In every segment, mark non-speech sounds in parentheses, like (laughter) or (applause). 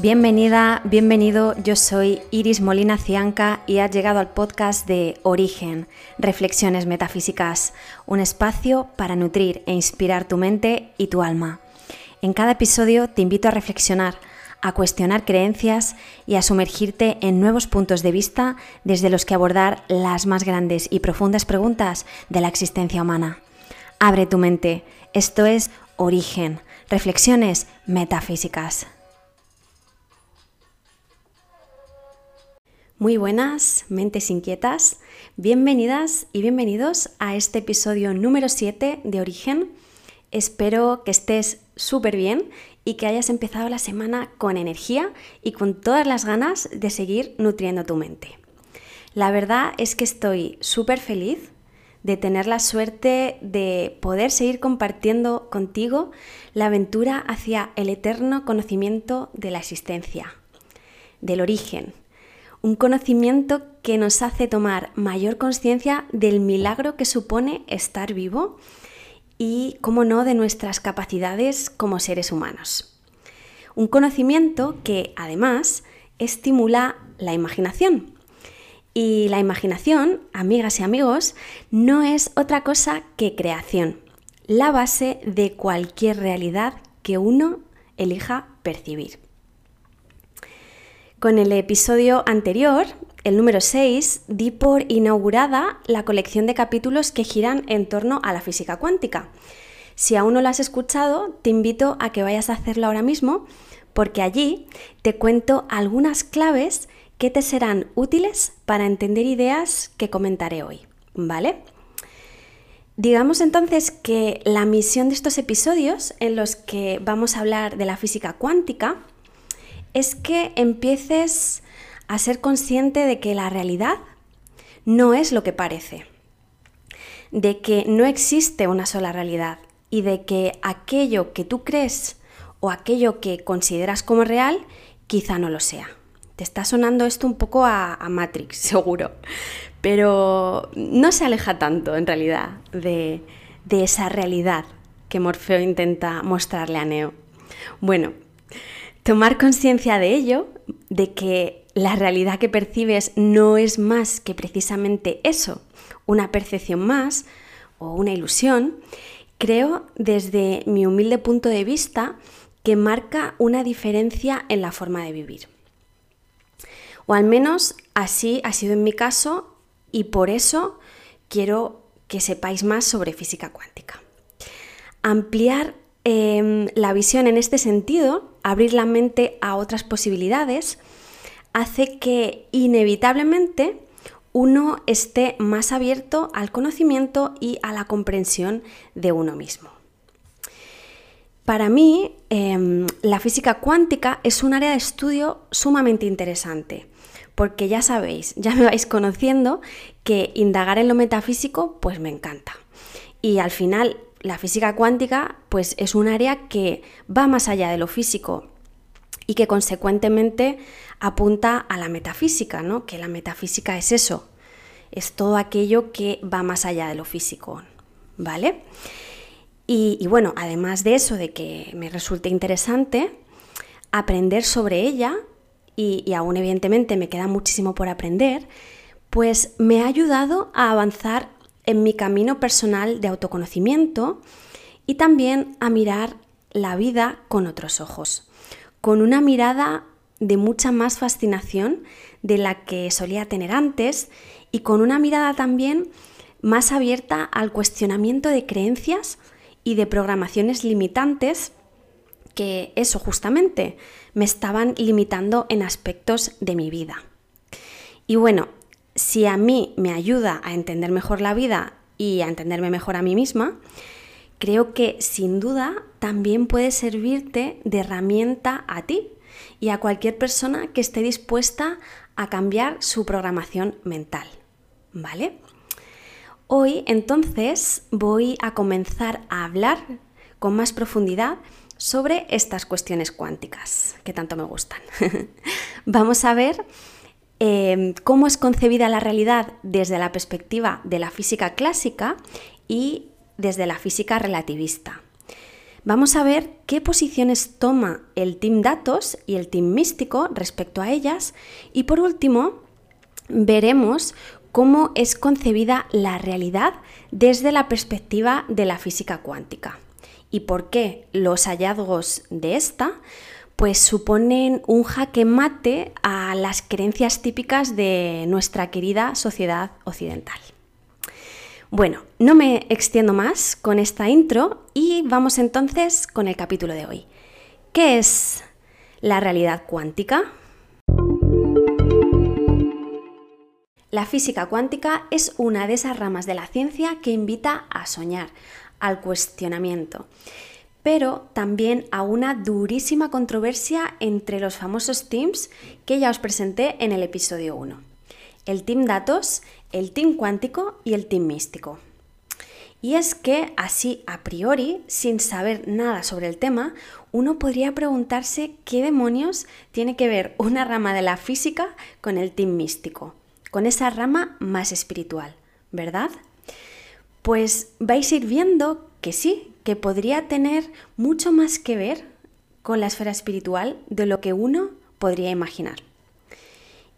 Bienvenida, bienvenido, yo soy Iris Molina Cianca y has llegado al podcast de Origen, Reflexiones Metafísicas, un espacio para nutrir e inspirar tu mente y tu alma. En cada episodio te invito a reflexionar, a cuestionar creencias y a sumergirte en nuevos puntos de vista desde los que abordar las más grandes y profundas preguntas de la existencia humana. Abre tu mente, esto es Origen, Reflexiones Metafísicas. Muy buenas, mentes inquietas. Bienvenidas y bienvenidos a este episodio número 7 de Origen. Espero que estés súper bien y que hayas empezado la semana con energía y con todas las ganas de seguir nutriendo tu mente. La verdad es que estoy súper feliz de tener la suerte de poder seguir compartiendo contigo la aventura hacia el eterno conocimiento de la existencia, del origen, un conocimiento que nos hace tomar mayor conciencia del milagro que supone estar vivo y, como no, de nuestras capacidades como seres humanos. Un conocimiento que, además, estimula la imaginación. Y la imaginación, amigas y amigos, no es otra cosa que creación, la base de cualquier realidad que uno elija percibir. Con el episodio anterior, el número 6, di por inaugurada la colección de capítulos que giran en torno a la física cuántica. Si aún no lo has escuchado, te invito a que vayas a hacerlo ahora mismo, porque allí te cuento algunas claves que te serán útiles para entender ideas que comentaré hoy, ¿vale? Digamos entonces que la misión de estos episodios en los que vamos a hablar de la física cuántica es que empieces a ser consciente de que la realidad no es lo que parece, de que no existe una sola realidad y de que aquello que tú crees o aquello que consideras como real quizá no lo sea. Te está sonando esto un poco a, Matrix, (laughs) seguro, pero no se aleja tanto en realidad de, de esa realidad que Morfeo intenta mostrarle a Neo. Bueno, Tomar conciencia de ello, de que la realidad que percibes no es más que precisamente eso, una percepción más o una ilusión, creo desde mi humilde punto de vista que marca una diferencia en la forma de vivir. O al menos así ha sido en mi caso y por eso quiero que sepáis más sobre física cuántica. Ampliar Em, la visión en este sentido, abrir la mente a otras posibilidades, hace que inevitablemente uno esté más abierto al conocimiento y a la comprensión de uno mismo. Para mí, em, la física cuántica es un área de estudio sumamente interesante, porque ya sabéis, ya me vais conociendo que indagar en lo metafísico pues me encanta. Y al final la física cuántica pues es un área que va más allá de lo físico y que consecuentemente apunta a la metafísica, ¿no? Que la metafísica es eso, es todo aquello que va más allá de lo físico, ¿vale? Y, bueno, además de eso, de que me resulte interesante aprender sobre ella, y, y aún evidentemente me queda muchísimo por aprender, pues me ha ayudado a avanzar en mi camino personal de autoconocimiento y también a mirar la vida con otros ojos, con una mirada de mucha más fascinación de la que solía tener antes y con una mirada también más abierta al cuestionamiento de creencias y de programaciones limitantes que eso justamente me estaban limitando en aspectos de mi vida. Y bueno, si a mí me ayuda a entender mejor la vida y a entenderme mejor a mí misma, creo que sin duda también puede servirte de herramienta a ti y a cualquier persona que esté dispuesta a cambiar su programación mental. ¿Vale? Hoy entonces voy a comenzar a hablar con más profundidad sobre estas cuestiones cuánticas que tanto me gustan. (laughs) Vamos a ver Em, cómo es concebida la realidad desde la perspectiva de la física clásica y desde la física relativista. Vamos a ver qué posiciones toma el Team Datos y el Team Místico respecto a ellas y por último veremos cómo es concebida la realidad desde la perspectiva de la física cuántica y por qué los hallazgos de esta pues suponen un jaque mate a las creencias típicas de nuestra querida sociedad occidental. Bueno, no me extiendo más con esta intro y vamos entonces con el capítulo de hoy. ¿Qué es la realidad cuántica? La física cuántica es una de esas ramas de la ciencia que invita a soñar, al cuestionamiento, pero también a una durísima controversia entre los famosos teams que ya os presenté en el episodio 1. El team datos, el team cuántico y el team místico. Y es que así a priori, sin saber nada sobre el tema, uno podría preguntarse qué demonios tiene que ver una rama de la física con el team místico con esa rama más espiritual, ¿verdad? Pues vais a ir viendo que sí, que podría tener mucho más que ver con la esfera espiritual de lo que uno podría imaginar.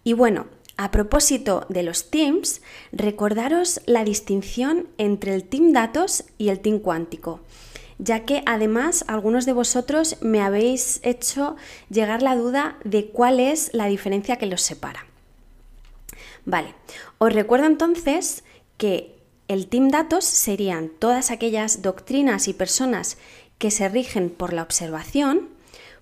Y bueno, a propósito de los teams, recordaros la distinción entre el team datos y el team cuántico, ya que además algunos de vosotros me habéis hecho llegar la duda de cuál es la diferencia que los separa. Vale, os recuerdo entonces que el Team Datos serían todas aquellas doctrinas y personas que se rigen por la observación,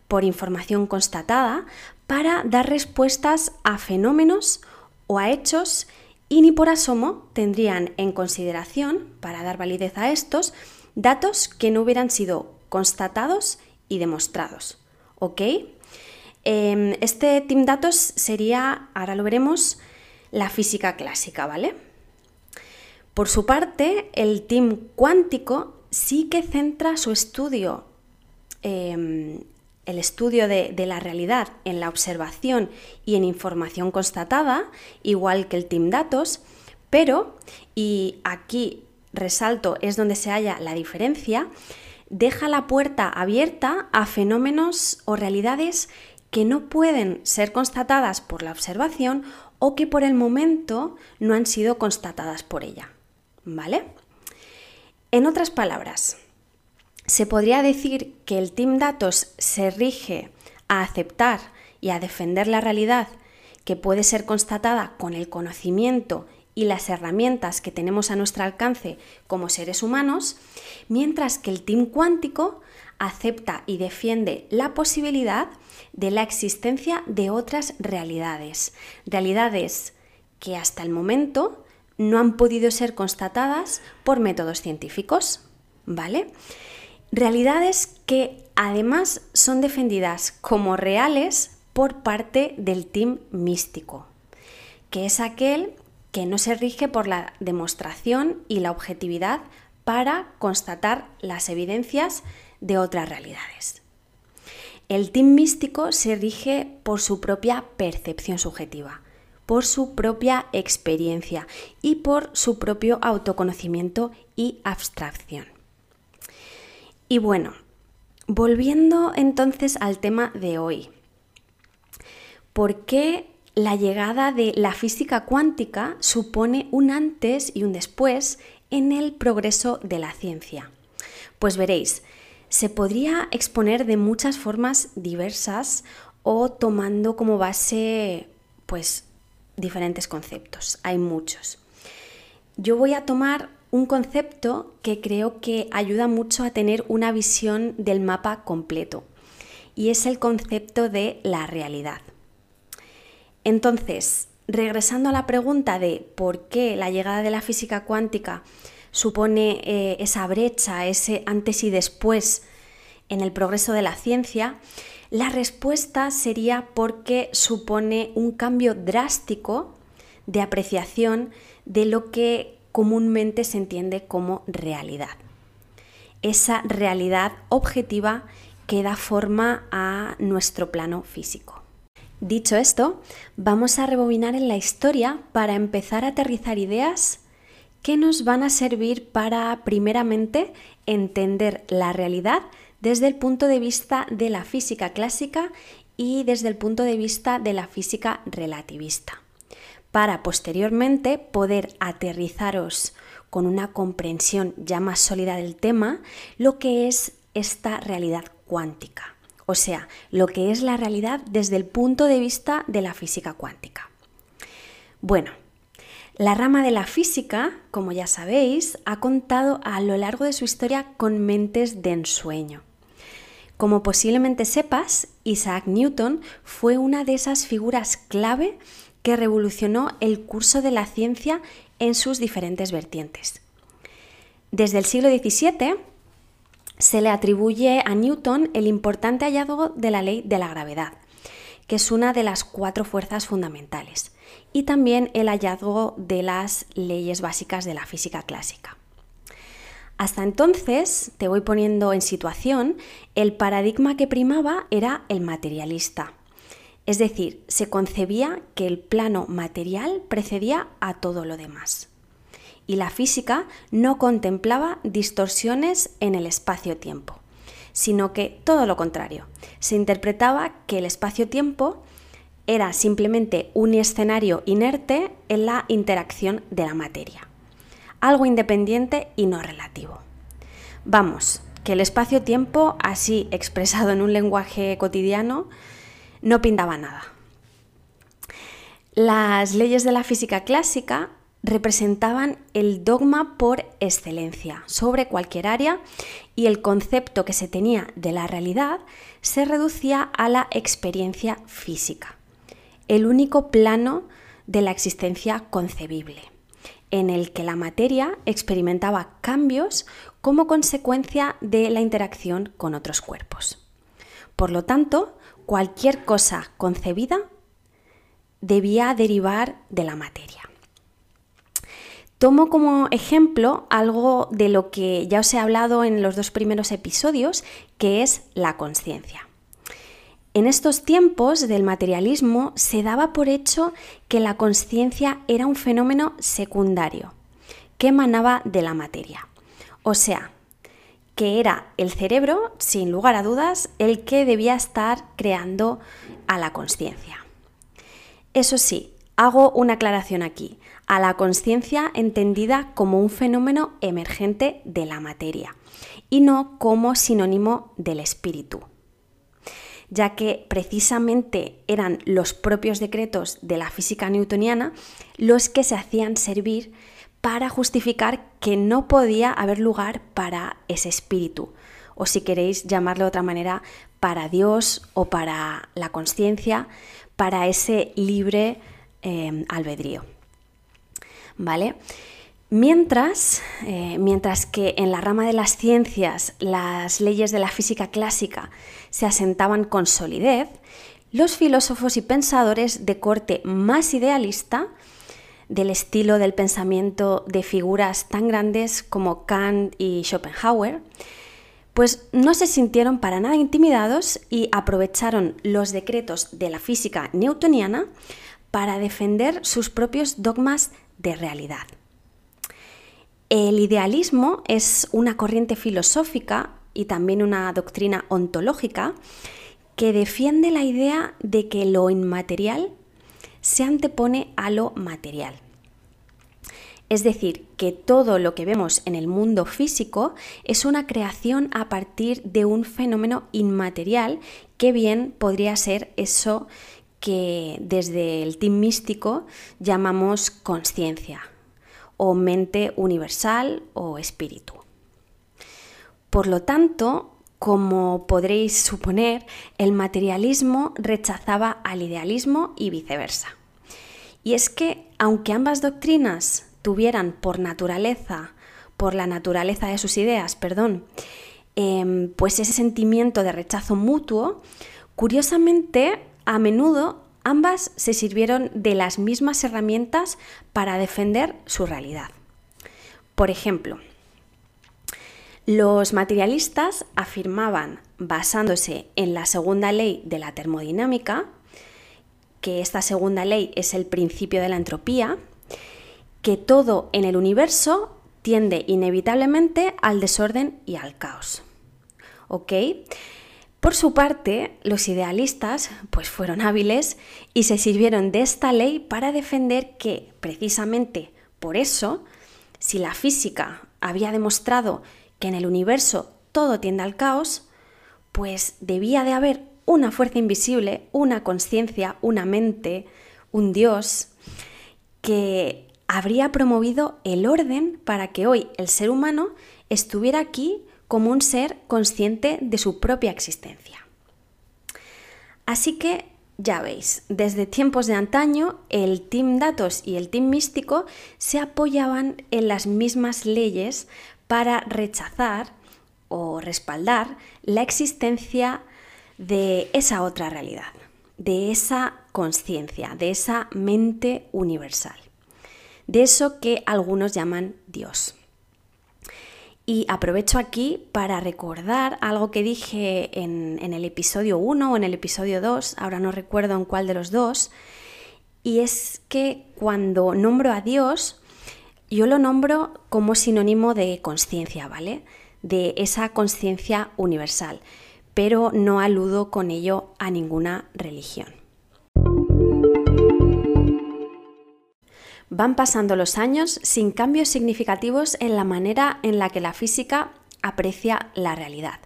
por información constatada, para dar respuestas a fenómenos o a hechos y ni por asomo tendrían en consideración, para dar validez a estos, datos que no hubieran sido constatados y demostrados. ¿Ok? Em, este Team Datos sería, ahora lo veremos, la física clásica, ¿vale? Por su parte, el team cuántico sí que centra su estudio, em, el estudio de, de, la realidad en la observación y en información constatada, igual que el team datos, pero, y aquí resalto es donde se halla la diferencia, deja la puerta abierta a fenómenos o realidades que no pueden ser constatadas por la observación o que por el momento no han sido constatadas por ella. ¿Vale? En otras palabras, se podría decir que el Team Datos se rige a aceptar y a defender la realidad que puede ser constatada con el conocimiento y las herramientas que tenemos a nuestro alcance como seres humanos, mientras que el Team Cuántico acepta y defiende la posibilidad de la existencia de otras realidades, realidades que hasta el momento no han podido ser constatadas por métodos científicos, ¿vale? Realidades que además son defendidas como reales por parte del team místico, que es aquel que no se rige por la demostración y la objetividad para constatar las evidencias de otras realidades. El team místico se rige por su propia percepción subjetiva, por su propia experiencia y por su propio autoconocimiento y abstracción. Y bueno, volviendo entonces al tema de hoy, ¿por qué la llegada de la física cuántica supone un antes y un después en el progreso de la ciencia? Pues veréis, se podría exponer de muchas formas diversas o tomando como base pues diferentes conceptos. Hay muchos. Yo voy a tomar un concepto que creo que ayuda mucho a tener una visión del mapa completo y es el concepto de la realidad. Entonces, regresando a la pregunta de por qué la llegada de la física cuántica supone eh, esa brecha, ese antes y después en el progreso de la ciencia, la respuesta sería porque supone un cambio drástico de apreciación de lo que comúnmente se entiende como realidad. Esa realidad objetiva que da forma a nuestro plano físico. Dicho esto, vamos a rebobinar en la historia para empezar a aterrizar ideas que nos van a servir para, primeramente, entender la realidad desde el punto de vista de la física clásica y desde el punto de vista de la física relativista, para posteriormente poder aterrizaros con una comprensión ya más sólida del tema lo que es esta realidad cuántica, o sea, lo que es la realidad desde el punto de vista de la física cuántica. Bueno, la rama de la física, como ya sabéis, ha contado a lo largo de su historia con mentes de ensueño. Como posiblemente sepas, Isaac Newton fue una de esas figuras clave que revolucionó el curso de la ciencia en sus diferentes vertientes. Desde el siglo XVII se le atribuye a Newton el importante hallazgo de la ley de la gravedad, que es una de las cuatro fuerzas fundamentales, y también el hallazgo de las leyes básicas de la física clásica. Hasta entonces, te voy poniendo en situación, el paradigma que primaba era el materialista. Es decir, se concebía que el plano material precedía a todo lo demás. Y la física no contemplaba distorsiones en el espacio-tiempo, sino que todo lo contrario, se interpretaba que el espacio-tiempo era simplemente un escenario inerte en la interacción de la materia, algo independiente y no relativo. Vamos, que el espacio-tiempo, así expresado en un lenguaje cotidiano, no pintaba nada. Las leyes de la física clásica representaban el dogma por excelencia sobre cualquier área y el concepto que se tenía de la realidad se reducía a la experiencia física, el único plano de la existencia concebible, en el que la materia experimentaba cambios como consecuencia de la interacción con otros cuerpos. Por lo tanto, cualquier cosa concebida debía derivar de la materia. Tomo como ejemplo algo de lo que ya os he hablado en los dos primeros episodios, que es la conciencia. En estos tiempos del materialismo se daba por hecho que la conciencia era un fenómeno secundario, que emanaba de la materia. O sea, que era el cerebro, sin lugar a dudas, el que debía estar creando a la conciencia. Eso sí, hago una aclaración aquí a la conciencia entendida como un fenómeno emergente de la materia y no como sinónimo del espíritu, ya que precisamente eran los propios decretos de la física newtoniana los que se hacían servir para justificar que no podía haber lugar para ese espíritu, o si queréis llamarlo de otra manera, para Dios o para la conciencia, para ese libre eh, albedrío. ¿vale? Mientras, eh, mientras que en la rama de las ciencias las leyes de la física clásica se asentaban con solidez, los filósofos y pensadores de corte más idealista, del estilo del pensamiento de figuras tan grandes como Kant y Schopenhauer, pues no se sintieron para nada intimidados y aprovecharon los decretos de la física newtoniana para defender sus propios dogmas de realidad. El idealismo es una corriente filosófica y también una doctrina ontológica que defiende la idea de que lo inmaterial se antepone a lo material. Es decir, que todo lo que vemos en el mundo físico es una creación a partir de un fenómeno inmaterial que bien podría ser eso que desde el team místico llamamos conciencia o mente universal o espíritu. Por lo tanto, como podréis suponer, el materialismo rechazaba al idealismo y viceversa. Y es que, aunque ambas doctrinas tuvieran por naturaleza, por la naturaleza de sus ideas, perdón, em, pues ese sentimiento de rechazo mutuo, curiosamente a menudo ambas se sirvieron de las mismas herramientas para defender su realidad. Por ejemplo, los materialistas afirmaban, basándose en la segunda ley de la termodinámica, que esta segunda ley es el principio de la entropía, que todo en el universo tiende inevitablemente al desorden y al caos. ¿ok? Por su parte, los idealistas pues fueron hábiles y se sirvieron de esta ley para defender que precisamente por eso, si la física había demostrado que en el universo todo tiende al caos, pues debía de haber una fuerza invisible, una conciencia, una mente, un Dios, que habría promovido el orden para que hoy el ser humano estuviera aquí como un ser consciente de su propia existencia. Así que ya veis, desde tiempos de antaño el Team Datos y el Team Místico se apoyaban en las mismas leyes para rechazar o respaldar la existencia de esa otra realidad, de esa conciencia, de esa mente universal, de eso que algunos llaman Dios. Y aprovecho aquí para recordar algo que dije en, el episodio 1 o en el episodio 2, ahora no recuerdo en cuál de los dos, y es que cuando nombro a Dios, yo lo nombro como sinónimo de conciencia, ¿vale? De esa conciencia universal pero no aludo con ello a ninguna religión. Van pasando los años sin cambios significativos en la manera en la que la física aprecia la realidad.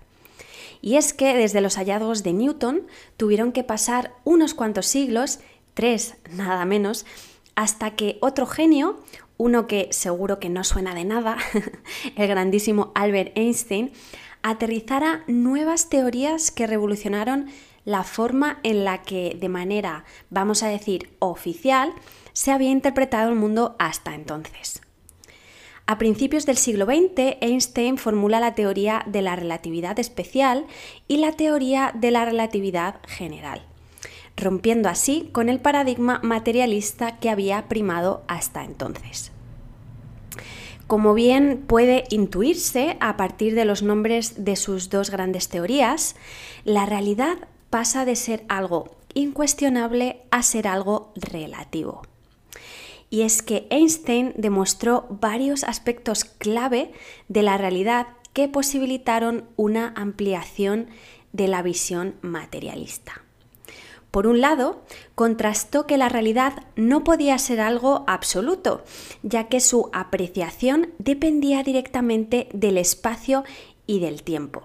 Y es que desde los hallazgos de Newton tuvieron que pasar unos cuantos siglos, tres nada menos, hasta que otro genio, uno que seguro que no suena de nada, (laughs) el grandísimo Albert Einstein, aterrizara nuevas teorías que revolucionaron la forma en la que, de manera, vamos a decir, oficial, se había interpretado el mundo hasta entonces. A principios del siglo XX, Einstein formula la teoría de la relatividad especial y la teoría de la relatividad general, rompiendo así con el paradigma materialista que había primado hasta entonces. Como bien puede intuirse a partir de los nombres de sus dos grandes teorías, la realidad pasa de ser algo incuestionable a ser algo relativo. Y es que Einstein demostró varios aspectos clave de la realidad que posibilitaron una ampliación de la visión materialista. Por un lado, contrastó que la realidad no podía ser algo absoluto, ya que su apreciación dependía directamente del espacio y del tiempo.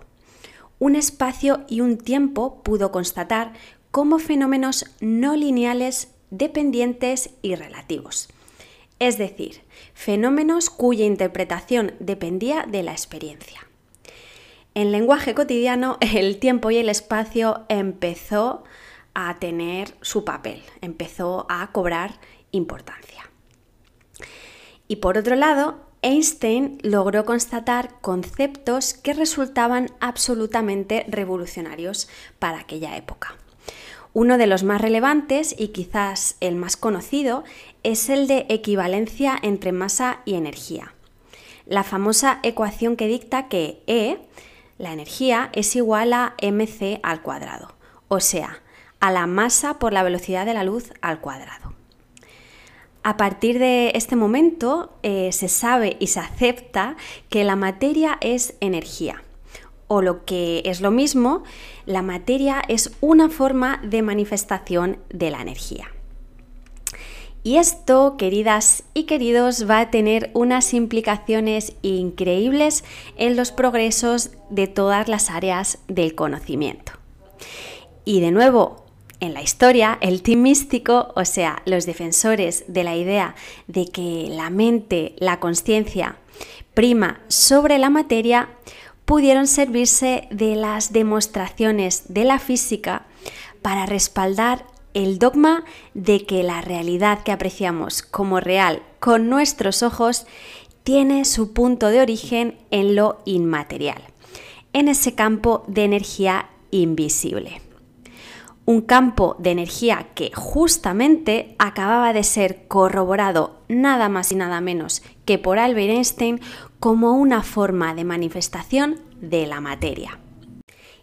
Un espacio y un tiempo pudo constatar como fenómenos no lineales dependientes y relativos. Es decir, fenómenos cuya interpretación dependía de la experiencia. En lenguaje cotidiano, (laughs) el tiempo y el espacio empezó a tener su papel, empezó a cobrar importancia. Y por otro lado, Einstein logró constatar conceptos que resultaban absolutamente revolucionarios para aquella época. Uno de los más relevantes y quizás el más conocido es el de equivalencia entre masa y energía. La famosa ecuación que dicta que E, la energía, es igual a mc al cuadrado. O sea, a la masa por la velocidad de la luz al cuadrado. A partir de este momento eh, se sabe y se acepta que la materia es energía. O lo que es lo mismo, la materia es una forma de manifestación de la energía. Y esto, queridas y queridos, va a tener unas implicaciones increíbles en los progresos de todas las áreas del conocimiento. Y de nuevo, en la historia, el team místico, o sea, los defensores de la idea de que la mente, la conciencia, prima sobre la materia, pudieron servirse de las demostraciones de la física para respaldar el dogma de que la realidad que apreciamos como real con nuestros ojos tiene su punto de origen en lo inmaterial, en ese campo de energía invisible un campo de energía que justamente acababa de ser corroborado nada más y nada menos que por Albert Einstein como una forma de manifestación de la materia.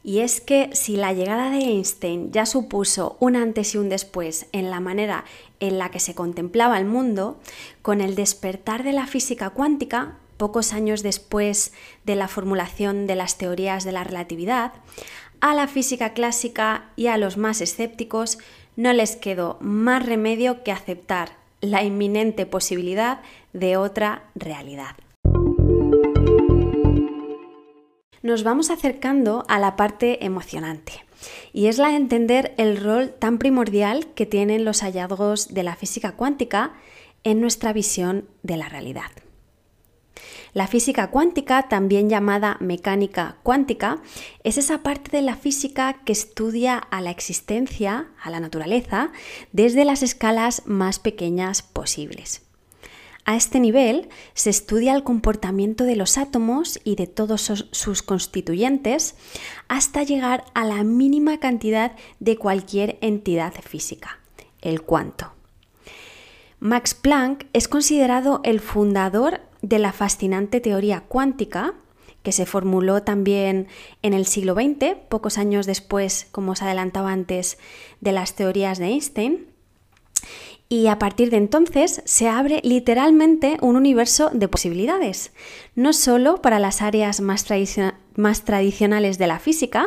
Y es que si la llegada de Einstein ya supuso un antes y un después en la manera en la que se contemplaba el mundo, con el despertar de la física cuántica pocos años después de la formulación de las teorías de la relatividad, a la física clásica y a los más escépticos no les quedó más remedio que aceptar la inminente posibilidad de otra realidad. Nos vamos acercando a la parte emocionante y es la de entender el rol tan primordial que tienen los hallazgos de la física cuántica en nuestra visión de la realidad. La física cuántica, también llamada mecánica cuántica, es esa parte de la física que estudia a la existencia, a la naturaleza, desde las escalas más pequeñas posibles. A este nivel se estudia el comportamiento de los átomos y de todos sus constituyentes hasta llegar a la mínima cantidad de cualquier entidad física, el cuanto. Max Planck es considerado el fundador de la fascinante teoría cuántica, que se formuló también en el siglo XX, pocos años después, como os adelantaba antes, de las teorías de Einstein. Y a partir de entonces se abre literalmente un universo de posibilidades, no solo para las áreas más, tradicionales de la física,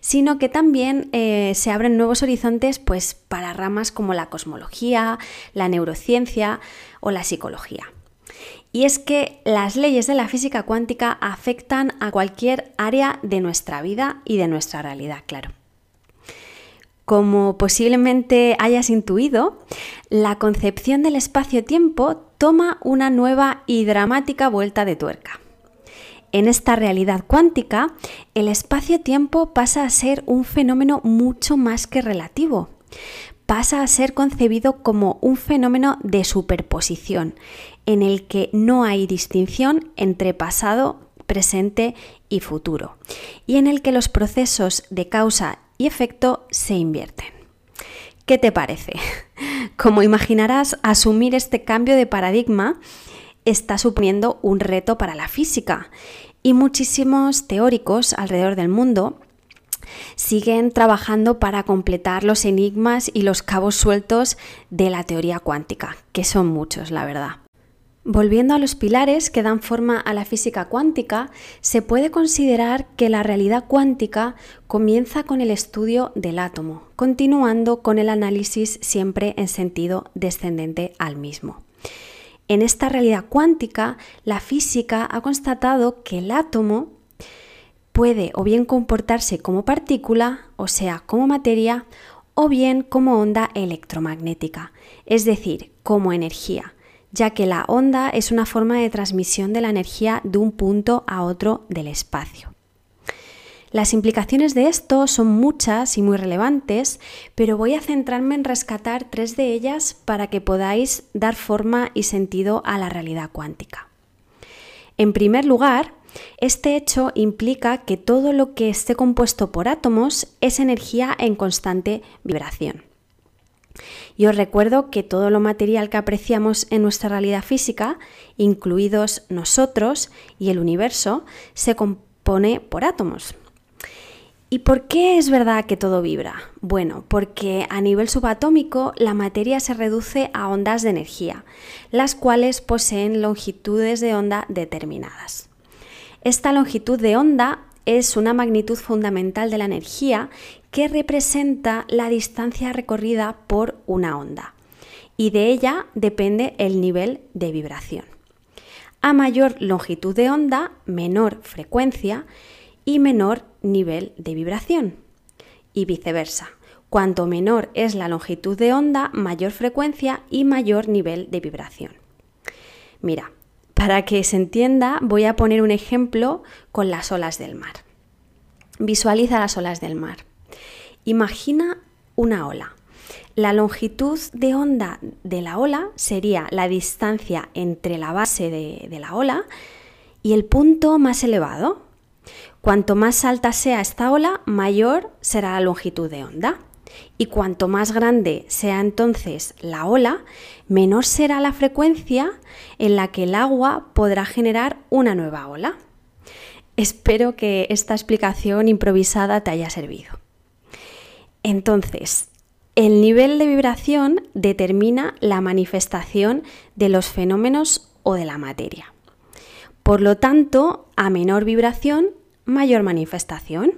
sino que también eh, se abren nuevos horizontes pues, para ramas como la cosmología, la neurociencia o la psicología. Y es que las leyes de la física cuántica afectan a cualquier área de nuestra vida y de nuestra realidad, claro. Como posiblemente hayas intuido, la concepción del espacio-tiempo toma una nueva y dramática vuelta de tuerca. En esta realidad cuántica, el espacio-tiempo pasa a ser un fenómeno mucho más que relativo. Pasa a ser concebido como un fenómeno de superposición, en el que no hay distinción entre pasado, presente y futuro, y en el que los procesos de causa y efecto se invierten. ¿Qué te parece? (laughs) Como imaginarás, asumir este cambio de paradigma está suponiendo un reto para la física y muchísimos teóricos alrededor del mundo siguen trabajando para completar los enigmas y los cabos sueltos de la teoría cuántica, que son muchos, la verdad. Volviendo a los pilares que dan forma a la física cuántica, se puede considerar que la realidad cuántica comienza con el estudio del átomo, continuando con el análisis siempre en sentido descendente al mismo. En esta realidad cuántica, la física ha constatado que el átomo puede o bien comportarse como partícula, o sea, como materia, o bien como onda electromagnética, es decir, como energía ya que la onda es una forma de transmisión de la energía de un punto a otro del espacio. Las implicaciones de esto son muchas y muy relevantes, pero voy a centrarme en rescatar tres de ellas para que podáis dar forma y sentido a la realidad cuántica. En primer lugar, este hecho implica que todo lo que esté compuesto por átomos es energía en constante vibración. Y os recuerdo que todo lo material que apreciamos en nuestra realidad física, incluidos nosotros y el universo, se compone por átomos. ¿Y por qué es verdad que todo vibra? Bueno, porque a nivel subatómico la materia se reduce a ondas de energía, las cuales poseen longitudes de onda determinadas. Esta longitud de onda es una magnitud fundamental de la energía que representa la distancia recorrida por una onda y de ella depende el nivel de vibración. A mayor longitud de onda, menor frecuencia y menor nivel de vibración. Y viceversa. Cuanto menor es la longitud de onda, mayor frecuencia y mayor nivel de vibración. Mira, para que se entienda, voy a poner un ejemplo con las olas del mar. Visualiza las olas del mar. Imagina una ola. La longitud de onda de la ola sería la distancia entre la base de, la ola y el punto más elevado. Cuanto más alta sea esta ola, mayor será la longitud de onda. Y cuanto más grande sea entonces la ola, menor será la frecuencia en la que el agua podrá generar una nueva ola. Espero que esta explicación improvisada te haya servido. Entonces, el nivel de vibración determina la manifestación de los fenómenos o de la materia. Por lo tanto, a menor vibración, mayor manifestación.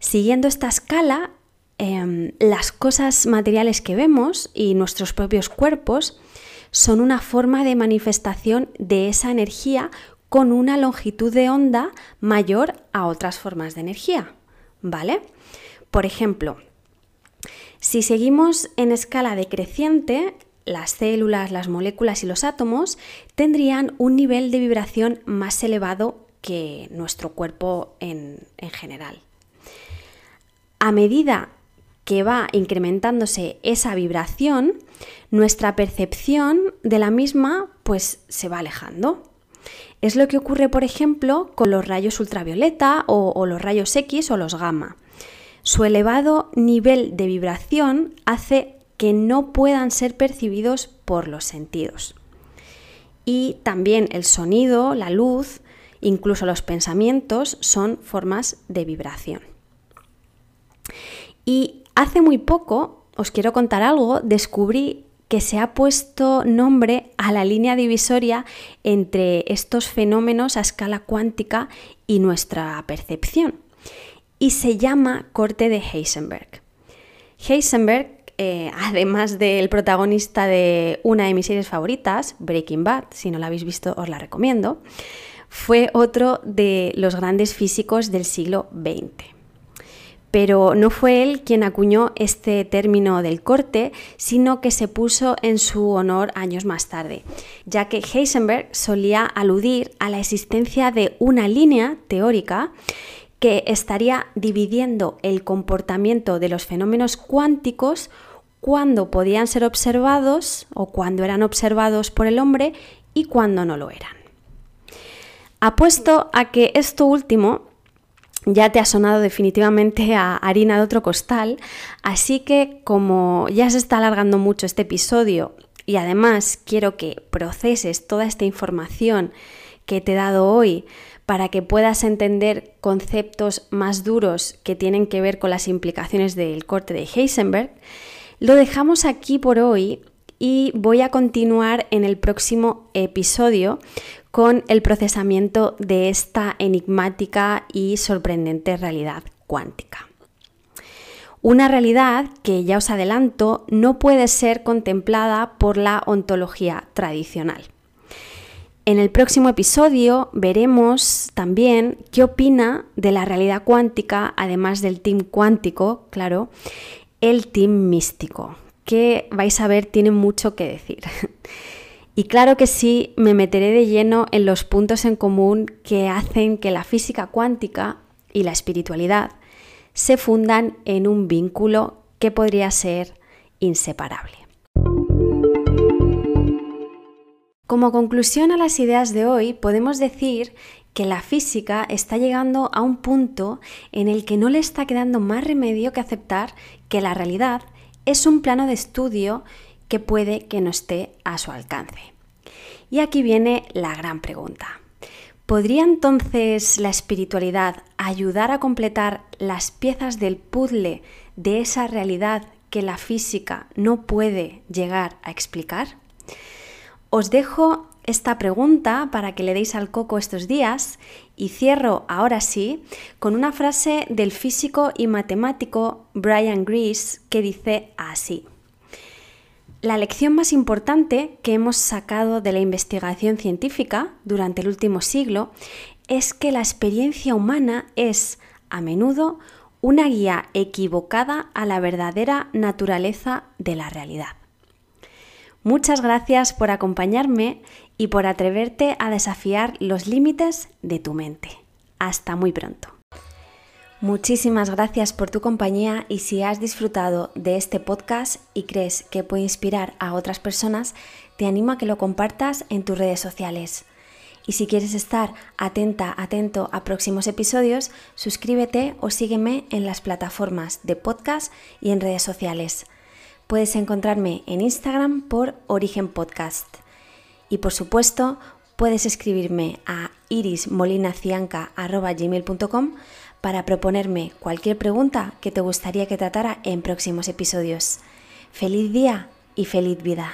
Siguiendo esta escala, em, las cosas materiales que vemos y nuestros propios cuerpos son una forma de manifestación de esa energía con una longitud de onda mayor a otras formas de energía. ¿Vale? Por ejemplo, si seguimos en escala decreciente, las células, las moléculas y los átomos tendrían un nivel de vibración más elevado que nuestro cuerpo en, en general. A medida que va incrementándose esa vibración, nuestra percepción de la misma pues se va alejando. Es lo que ocurre, por ejemplo, con los rayos ultravioleta o los rayos X o los gamma. Su elevado nivel de vibración hace que no puedan ser percibidos por los sentidos. Y también el sonido, la luz, incluso los pensamientos son formas de vibración. Y hace muy poco, os quiero contar algo, descubrí que se ha puesto nombre a la línea divisoria entre estos fenómenos a escala cuántica y nuestra percepción. Y se llama corte de Heisenberg. Heisenberg, eh, además del protagonista de una de mis series favoritas, Breaking Bad, si no la habéis visto os la recomiendo, fue otro de los grandes físicos del siglo XX pero no fue él quien acuñó este término del corte, sino que se puso en su honor años más tarde, ya que Heisenberg solía aludir a la existencia de una línea teórica que estaría dividiendo el comportamiento de los fenómenos cuánticos cuando podían ser observados o cuando eran observados por el hombre y cuando no lo eran. Apuesto a que esto último ya te ha sonado definitivamente a harina de otro costal, así que como ya se está alargando mucho este episodio y además quiero que proceses toda esta información que te he dado hoy para que puedas entender conceptos más duros que tienen que ver con las implicaciones del corte de Heisenberg, lo dejamos aquí por hoy y voy a continuar en el próximo episodio con el procesamiento de esta enigmática y sorprendente realidad cuántica. Una realidad que, ya os adelanto, no puede ser contemplada por la ontología tradicional. En el próximo episodio veremos también qué opina de la realidad cuántica, además del team cuántico, claro, el team místico, que vais a ver tiene mucho que decir. (laughs) Y claro que sí, me meteré de lleno en los puntos en común que hacen que la física cuántica y la espiritualidad se fundan en un vínculo que podría ser inseparable. Como conclusión a las ideas de hoy, podemos decir que la física está llegando a un punto en el que no le está quedando más remedio que aceptar que la realidad es un plano de estudio que puede que no esté a su alcance. Y aquí viene la gran pregunta. ¿Podría entonces la espiritualidad ayudar a completar las piezas del puzzle de esa realidad que la física no puede llegar a explicar? Os dejo esta pregunta para que le deis al coco estos días y cierro ahora sí con una frase del físico y matemático Brian Grease que dice así. La lección más importante que hemos sacado de la investigación científica durante el último siglo es que la experiencia humana es, a menudo, una guía equivocada a la verdadera naturaleza de la realidad. Muchas gracias por acompañarme y por atreverte a desafiar los límites de tu mente. Hasta muy pronto. Muchísimas gracias por tu compañía y si has disfrutado de este podcast y crees que puede inspirar a otras personas, te animo a que lo compartas en tus redes sociales. Y si quieres estar atenta, atento a próximos episodios, suscríbete o sígueme en las plataformas de podcast y en redes sociales. Puedes encontrarme en Instagram por Origen Podcast. Y por supuesto, puedes escribirme a irismolinacianca.gmail.com para proponerme cualquier pregunta que te gustaría que tratara en próximos episodios. Feliz día y feliz vida.